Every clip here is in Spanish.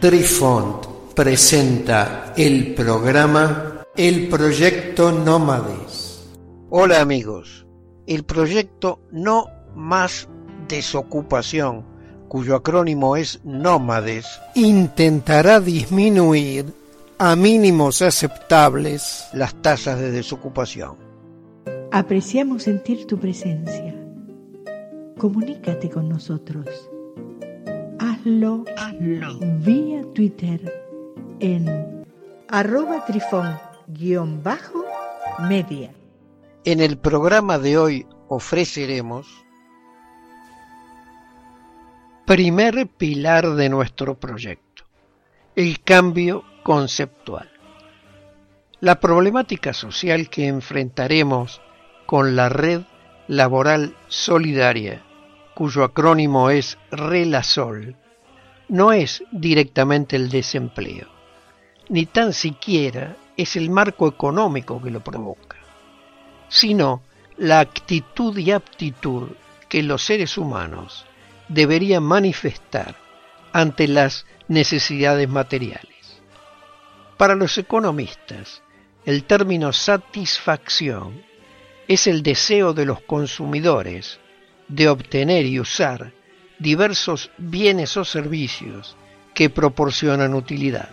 Trifont presenta el programa El Proyecto Nómades. Hola amigos, el proyecto No Más Desocupación, cuyo acrónimo es Nómades, intentará disminuir a mínimos aceptables las tasas de desocupación. Apreciamos sentir tu presencia. Comunícate con nosotros hazlo, vía Twitter en arroba trifón-media. En el programa de hoy ofreceremos primer pilar de nuestro proyecto, el cambio conceptual. La problemática social que enfrentaremos con la red laboral solidaria, cuyo acrónimo es RELASOL, no es directamente el desempleo, ni tan siquiera es el marco económico que lo provoca, sino la actitud y aptitud que los seres humanos deberían manifestar ante las necesidades materiales. Para los economistas, el término satisfacción es el deseo de los consumidores de obtener y usar diversos bienes o servicios que proporcionan utilidad.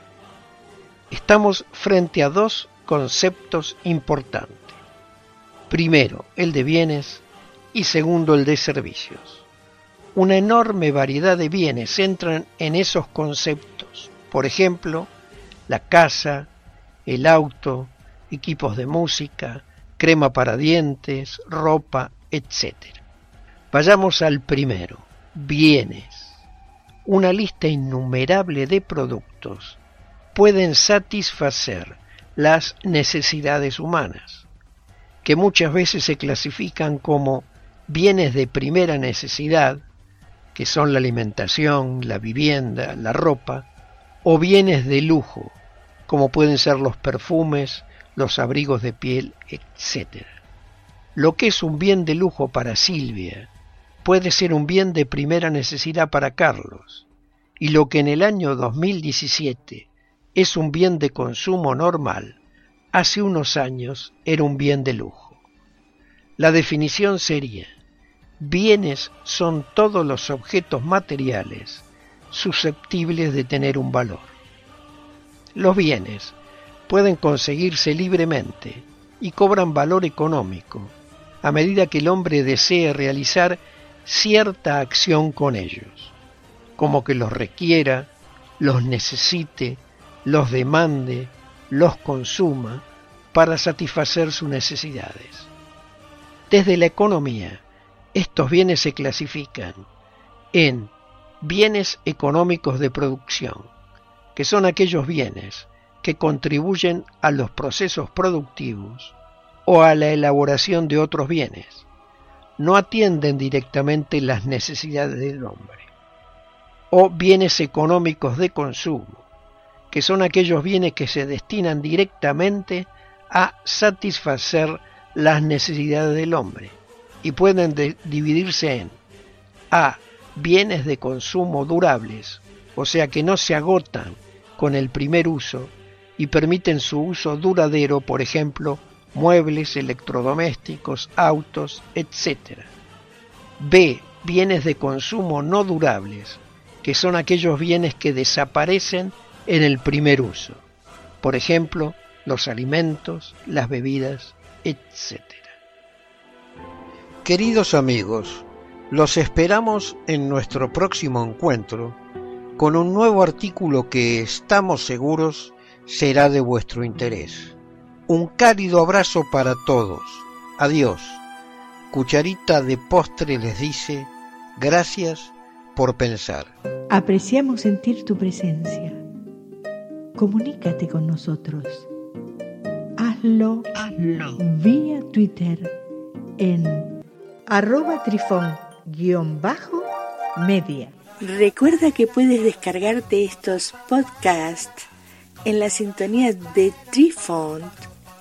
Estamos frente a dos conceptos importantes. Primero, el de bienes y segundo, el de servicios. Una enorme variedad de bienes entran en esos conceptos. Por ejemplo, la casa, el auto, equipos de música, crema para dientes, ropa, etc. Vayamos al primero bienes, una lista innumerable de productos pueden satisfacer las necesidades humanas, que muchas veces se clasifican como bienes de primera necesidad, que son la alimentación, la vivienda, la ropa, o bienes de lujo, como pueden ser los perfumes, los abrigos de piel, etc. Lo que es un bien de lujo para Silvia puede ser un bien de primera necesidad para Carlos, y lo que en el año 2017 es un bien de consumo normal, hace unos años era un bien de lujo. La definición sería, bienes son todos los objetos materiales susceptibles de tener un valor. Los bienes pueden conseguirse libremente y cobran valor económico a medida que el hombre desee realizar cierta acción con ellos, como que los requiera, los necesite, los demande, los consuma para satisfacer sus necesidades. Desde la economía, estos bienes se clasifican en bienes económicos de producción, que son aquellos bienes que contribuyen a los procesos productivos o a la elaboración de otros bienes, no atienden directamente las necesidades del hombre. O bienes económicos de consumo, que son aquellos bienes que se destinan directamente a satisfacer las necesidades del hombre y pueden dividirse en A. Bienes de consumo durables, o sea que no se agotan con el primer uso y permiten su uso duradero, por ejemplo, muebles, electrodomésticos, autos, etc. B. Bienes de consumo no durables, que son aquellos bienes que desaparecen en el primer uso. Por ejemplo, los alimentos, las bebidas, etc. Queridos amigos, los esperamos en nuestro próximo encuentro con un nuevo artículo que estamos seguros será de vuestro interés. Un cálido abrazo para todos. Adiós. Cucharita de postre les dice gracias por pensar. Apreciamos sentir tu presencia. Comunícate con nosotros. Hazlo, Hazlo. vía Twitter en arroba trifón-media. Recuerda que puedes descargarte estos podcasts en la sintonía de Trifont,